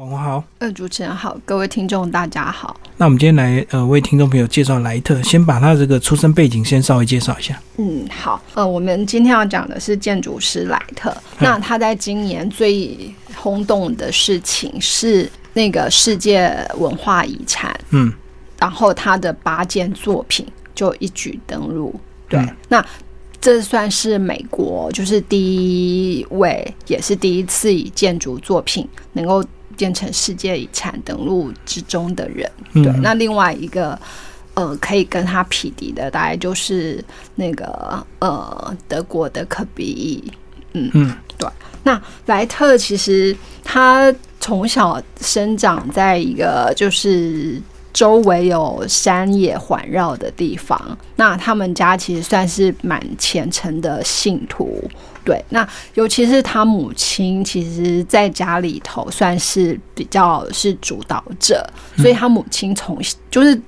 网红好，呃，主持人好，各位听众大家好。那我们今天来呃为听众朋友介绍莱特，先把他这个出生背景先稍微介绍一下。嗯，好，呃，我们今天要讲的是建筑师莱特。那他在今年最轰动的事情是那个世界文化遗产，嗯，然后他的八件作品就一举登陆。对，嗯那这算是美国就是第一位，也是第一次以建筑作品能够变成世界遗产登录之中的人。嗯对，那另外一个呃，可以跟他匹敌的，大概就是那个呃，德国的科比。嗯嗯，对。那莱特其实他从小生长在一个就是周围有山野环绕的地方，那他们家其实算是蛮虔诚的信徒。对，那尤其是他母亲，其实在家里头算是比较是主导者，所以他母亲从就是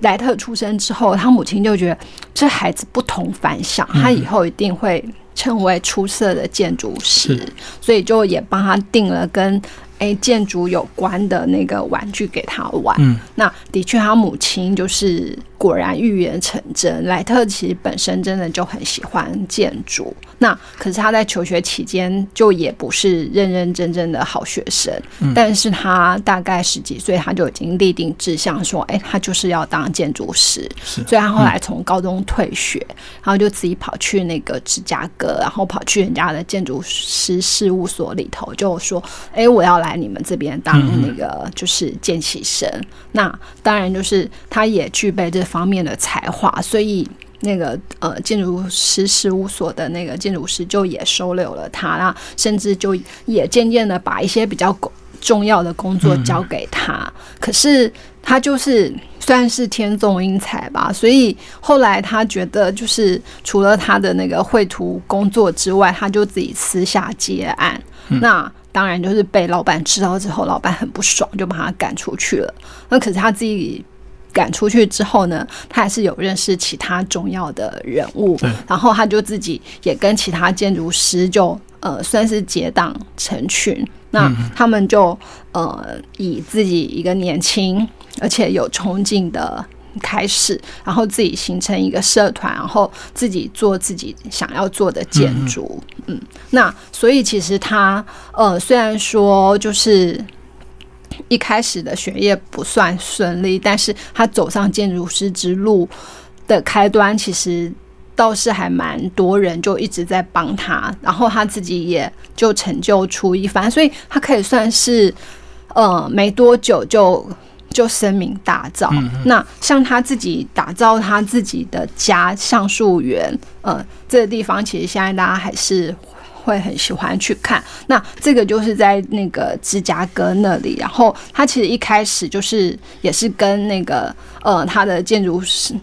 莱特出生之后，他母亲就觉得这孩子不同凡响，他以后一定会成为出色的建筑师，是所以就也帮他定了跟诶建筑有关的那个玩具给他玩。嗯那的确，他母亲就是果然预言成真。莱特其实本身真的就很喜欢建筑，那可是他在求学期间就也不是认认真真的好学生，但是他大概十几岁他就已经立定志向，说，哎，他就是要当建筑师。是所以他后来从高中退学，然后就自己跑去那个芝加哥，然后跑去人家的建筑师事务所里头，就说：“哎，我要来你们这边当那个就是见习生。那当然就是他也具备这方面的才华，所以。那个呃，建筑师事务所的那个建筑师就也收留了他，那甚至就也渐渐的把一些比较重重要的工作交给他。可是他就是算是天纵英才吧，所以后来他觉得就是除了他的那个绘图工作之外，他就自己私下接案。那当然就是被老板知道之后，老板很不爽，就把他赶出去了。那可是他自己。赶出去之后呢，他还是有认识其他重要的人物，然后他就自己也跟其他建筑师就呃算是结党成群。那他们就呃以自己一个年轻而且有冲劲的开始，然后自己形成一个社团，然后自己做自己想要做的建筑。嗯那所以其实他呃虽然说就是。一开始的学业不算顺利，但是他走上建筑师之路的开端，其实倒是还蛮多人就一直在帮他，然后他自己也就成就出一番，所以他可以算是呃没多久就就声名大噪。那像他自己打造他自己的家橡树园，呃，这个地方其实现在大家还是。会很喜欢去看，那这个就是在那个芝加哥那里，然后他其实一开始就是也是跟那个呃他的建筑师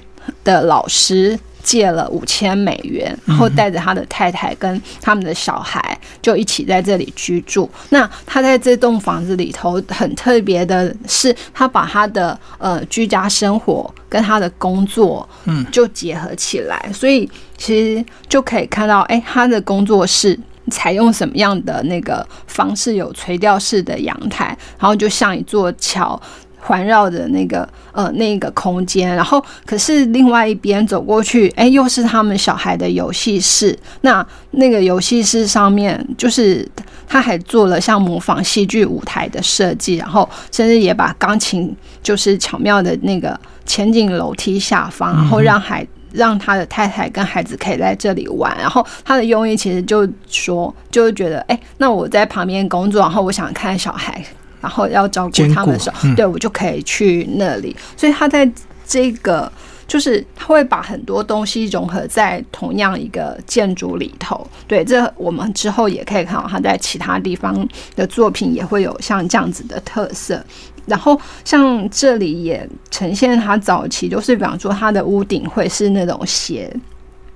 的老师借了五千美元，然后带着他的太太跟他们的小孩就一起在这里居住。那他在这栋房子里头很特别的是，他把他的呃居家生活跟他的工作嗯就结合起来，所以其实就可以看到，哎，他的工作室。采用什么样的那个方式？有垂钓式的阳台，然后就像一座桥环绕着那个呃那个空间，然后可是另外一边走过去，哎，又是他们小孩的游戏室。那那个游戏室上面，就是他还做了像模仿戏剧舞台的设计，然后甚至也把钢琴就是巧妙的那个前进楼梯下方，然后让孩。让他的太太跟孩子可以在这里玩，然后他的用意其实就说，就是觉得，哎、那我在旁边工作，然后我想看小孩，然后要照顾他们的时候，嗯对我就可以去那里。所以他在这个就是他会把很多东西融合在同样一个建筑里头。对，这我们之后也可以看到他在其他地方的作品也会有像这样子的特色。然后像这里也呈现他早期，就是比方说他的屋顶会是那种斜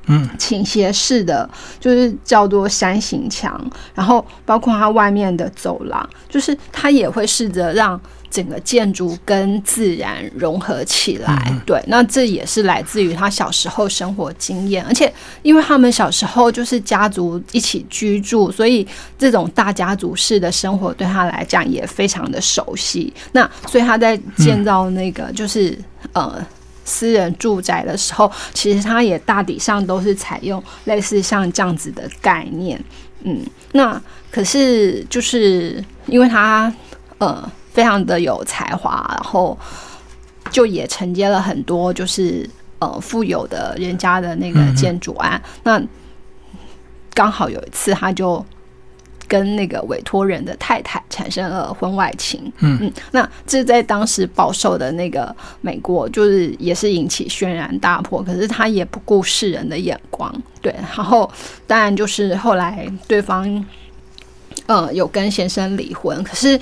嗯，倾斜式的，就是叫做山形墙，然后包括它外面的走廊，就是它也会试着让整个建筑跟自然融合起来。对，那这也是来自于他小时候生活经验，而且因为他们小时候就是家族一起居住，所以这种大家族式的生活对他来讲也非常的熟悉。那所以他在建造那个就是呃。私人住宅的时候，其实它也大体上都是采用类似像这样子的概念，嗯，那可是就是因为他呃非常的有才华，然后就也承接了很多就是呃富有的人家的那个建筑案，那刚好有一次他就。跟那个委托人的太太产生了婚外情，嗯嗯，那这在当时饱受的那个美国，就是也是引起轩然大波。可是他也不顾世人的眼光，对。然后当然就是后来对方，呃，有跟先生离婚。可是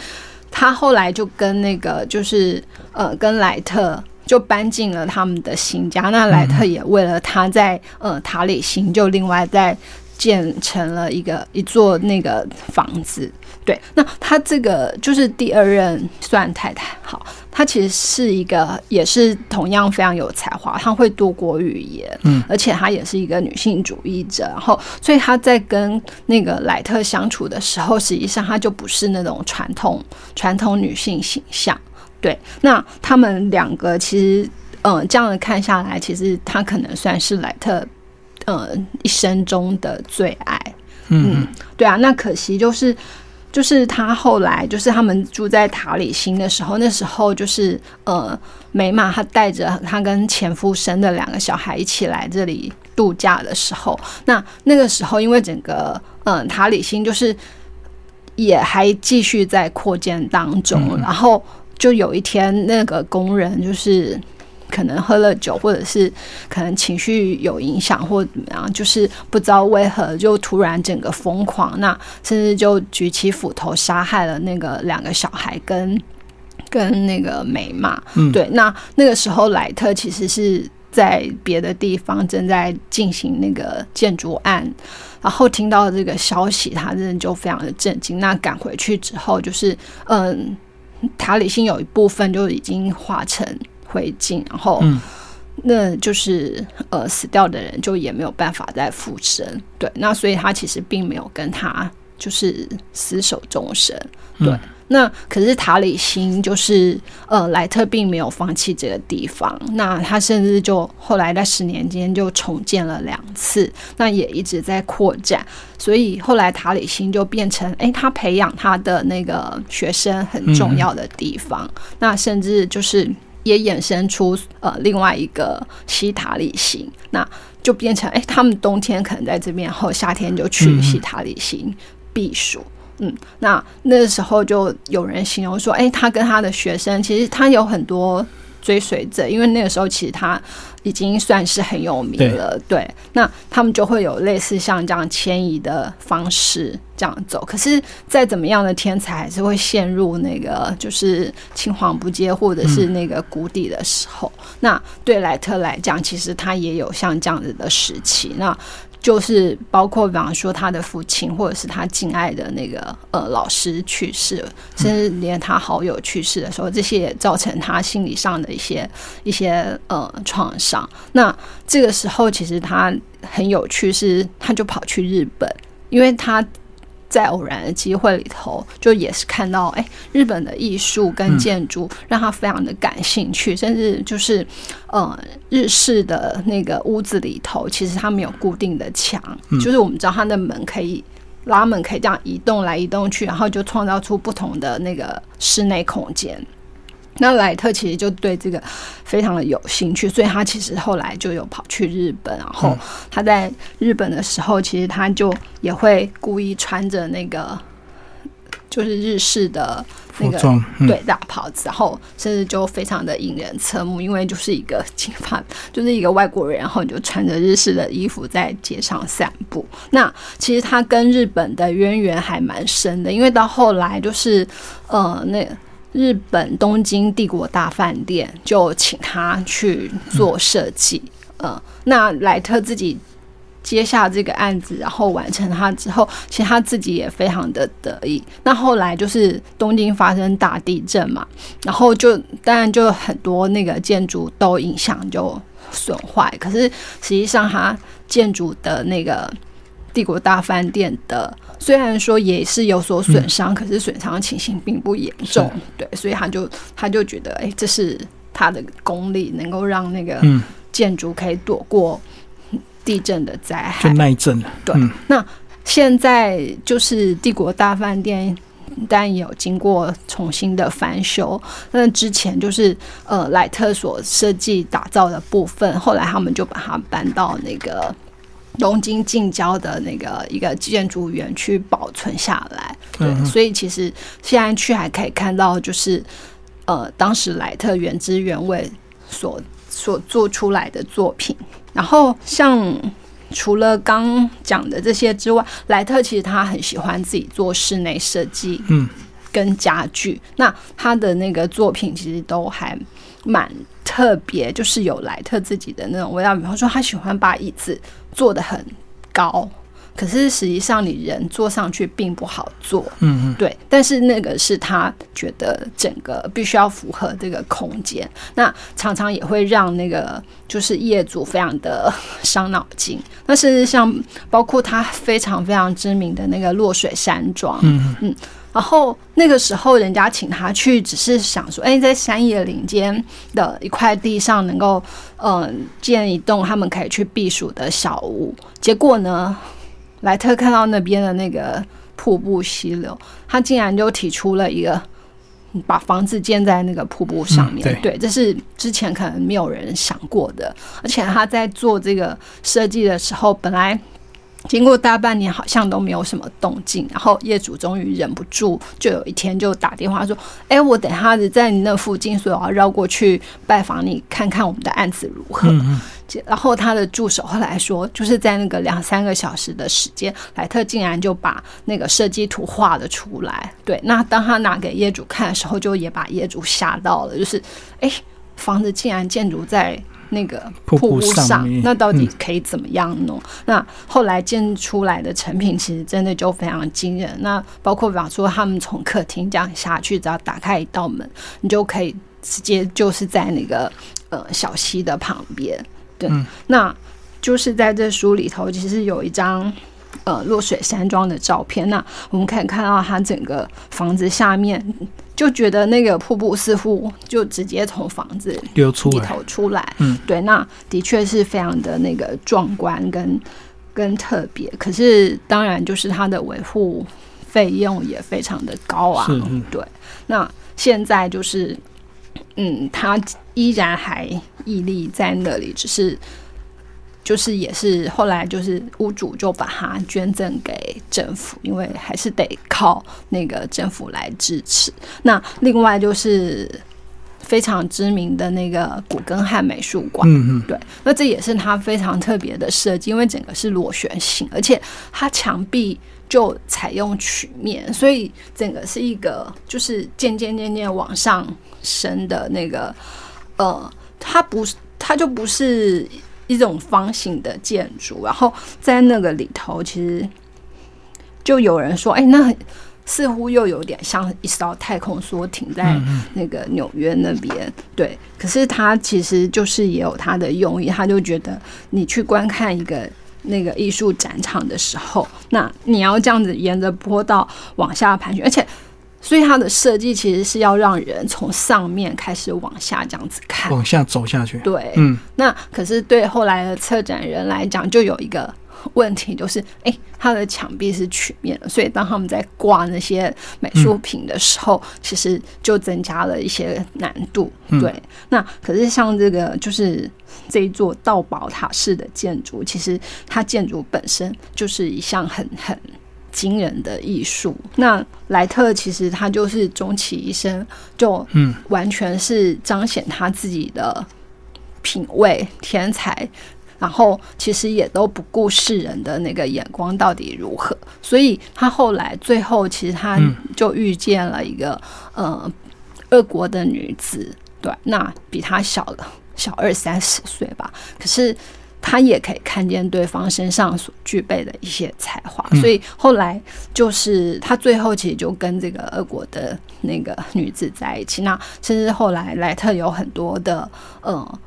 他后来就跟那个就是呃，跟莱特就搬进了他们的新家。那莱特也为了他在呃塔里星就另外在。建成了一个一座那个房子，对，那他这个就是第二任算太太，好，她其实是一个也是同样非常有才华，她会多国语言，嗯，而且她也是一个女性主义者，然后所以她在跟那个莱特相处的时候，实际上她就不是那种传统传统女性形象，对，那他们两个其实，嗯，这样的看下来，其实他可能算是莱特。呃，一生中的最爱，嗯，对啊，那可惜就是，就是他后来就是他们住在塔里星的时候，那时候就是呃，美玛她带着她跟前夫生的两个小孩一起来这里度假的时候，那那个时候因为整个嗯塔里星就是也还继续在扩建当中，然后就有一天那个工人就是。可能喝了酒，或者是可能情绪有影响，或怎么样，就是不知道为何就突然整个疯狂，那甚至就举起斧头杀害了那个两个小孩跟跟那个美嘛。嗯，对，那那个时候莱特其实是在别的地方正在进行那个建筑案，然后听到这个消息，他真的就非常的震惊。那赶回去之后，就是嗯，塔里辛有一部分就已经化成。灰烬，然后，那就是呃，死掉的人就也没有办法再复生，对，那所以他其实并没有跟他就是厮守终生，对，那可是塔里星就是呃，莱特并没有放弃这个地方，那他甚至就后来在十年间就重建了两次，那也一直在扩展，所以后来塔里星就变成哎，他培养他的那个学生很重要的地方，那甚至就是。也衍生出呃另外一个西塔里星，那就变成哎，他们冬天可能在这边，然后夏天就去西塔里星避暑。嗯，那那时候就有人形容说，哎，他跟他的学生其实他有很多。追随者，因为那个时候其实他已经算是很有名了，对。那他们就会有类似像这样迁移的方式这样走。可是再怎么样的天才，还是会陷入那个就是青黄不接或者是那个谷底的时候。那对莱特来讲，其实他也有像这样子的时期。那就是包括，比方说他的父亲，或者是他敬爱的那个呃老师去世，甚至连他好友去世的时候，这些也造成他心理上的一些 一些呃创伤。那这个时候，其实他很有趣，是他就跑去日本，因为他。在偶然的机会里头，就也是看到，哎，日本的艺术跟建筑让他非常的感兴趣，甚至就是，呃，日式的那个屋子里头，其实它没有固定的墙，就是我们知道它的门可以拉门，可以这样移动来移动去，然后就创造出不同的那个室内空间。那莱特其实就对这个非常的有兴趣，所以他其实后来就有跑去日本，然后他在日本的时候，其实他就也会故意穿着那个就是日式的那个对大袍子，然后甚至就非常的引人侧目，因为就是一个金发，就是一个外国人，然后你就穿着日式的衣服在街上散步。那其实他跟日本的渊源还蛮深的，因为到后来就是呃那。日本东京帝国大饭店就请他去做设计，嗯，那莱特自己接下这个案子，然后完成他之后，其实他自己也非常的得意。那后来就是东京发生大地震嘛，然后就当然就很多那个建筑都影响就损坏，可是实际上它建筑的那个帝国大饭店的，虽然说也是有所损伤，可是损伤情形并不严重，对，所以他就他就觉得，哎，这是他的功力，能够让那个建筑可以躲过。地震的灾害就耐震对，那现在就是帝国大饭店，但有经过重新的翻修。那之前就是呃莱特所设计打造的部分，后来他们就把它搬到那个东京近郊的那个一个建筑园区保存下来。对，所以其实现在去还可以看到，就是呃当时莱特原汁原味所所做出来的作品。然后，像除了刚讲的这些之外，莱特其实他很喜欢自己做室内设计，嗯，跟家具。那他的那个作品其实都还蛮特别，就是有莱特自己的那种味道。比方说，他喜欢把椅子做的很高。可是实际上，你人坐上去并不好坐，嗯嗯，对。但是那个是他觉得整个必须要符合这个空间，那常常也会让那个就是业主非常的伤脑筋。那甚至像，包括他非常非常知名的那个落水山庄，嗯嗯，然后那个时候人家请他去，只是想说，哎，在山野林间的一块地上能够嗯建一栋他们可以去避暑的小屋，结果呢？莱特看到那边的那个瀑布溪流，他竟然就提出了一个把房子建在那个瀑布上面。对，这是之前可能没有人想过的。而且他在做这个设计的时候，本来。经过大半年，好像都没有什么动静。然后业主终于忍不住，就有一天就打电话说：“哎，我等下子在你那附近，所以我要绕过去拜访你，看看我们的案子如何。”然后他的助手后来说，就是在那个两三个小时的时间，莱特竟然就把那个设计图画了出来。对，那当他拿给业主看的时候，就也把业主吓到了，就是哎，房子竟然建筑在。那个瀑布上，那到底可以怎么样弄？那后来建出来的成品其实真的就非常惊人。那包括比方说，他们从客厅这样下去，只要打开一道门，你就可以直接就是在那个呃小溪的旁边。对，那就是在这书里头，其实有一张呃落水山庄的照片。那我们可以看到它整个房子下面。就觉得那个瀑布似乎就直接从房子流出里头出来，嗯，对，那的确是非常的那个壮观跟跟特别。可是当然就是它的维护费用也非常的高啊，对。那现在就是，嗯，它依然还屹立在那里，只是。就是也是后来就是屋主就把它捐赠给政府，因为还是得靠那个政府来支持。那另外就是非常知名的那个古根汉美术馆，嗯嗯，对，那这也是它非常特别的设计，因为整个是螺旋形，而且它墙壁就采用曲面，所以整个是一个就是渐渐渐渐往上升的那个，呃，它不是，它就不是。一种方形的建筑，然后在那个里头，其实就有人说：“哎，那似乎又有点像一艘太空梭停在那个纽约那边。”对，可是他其实就是也有他的用意，他就觉得你去观看一个那个艺术展场的时候，那你要这样子沿着坡道往下盘旋，而且。所以它的设计其实是要让人从上面开始往下这样子看，往下走下去。对，嗯，那可是对后来的策展人来讲，就有一个问题，就是哎，它的墙壁是曲面的，所以当他们在挂那些美术品的时候，其实就增加了一些难度。对，那可是像这个就是这一座道宝塔式的建筑，其实它建筑本身就是一项很很。惊人的艺术。那莱特其实他就是终其一生，就嗯，完全是彰显他自己的品味、天才，然后其实也都不顾世人的那个眼光到底如何。所以他后来最后其实他就遇见了一个呃，俄国的女子，对，那比他小了小二三十岁吧。可是。他也可以看见对方身上所具备的一些才华，所以后来就是他最后其实就跟这个俄国的那个女子在一起。那甚至后来莱特有很多的呃，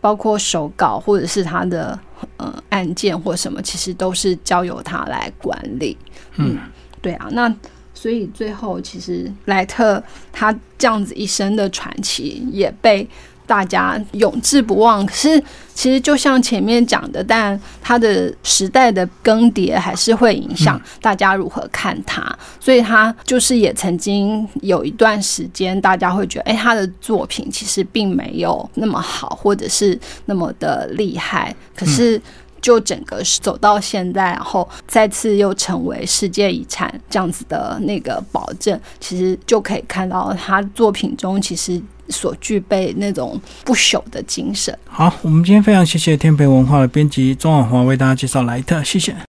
包括手稿或者是他的呃案件或什么，其实都是交由他来管理。嗯，对啊，那所以最后其实莱特他这样子一生的传奇也被。大家永志不忘，可是其实就像前面讲的，但他的时代的更迭还是会影响大家如何看他，所以他就是也曾经有一段时间，大家会觉得，哎，他的作品其实并没有那么好，或者是那么的厉害，可是。就整个走到现在，然后再次又成为世界遗产这样子的那个保证，其实就可以看到他作品中其实所具备那种不朽的精神。好，我们今天非常谢谢天培文化的编辑钟婉华为大家介绍莱特，谢谢。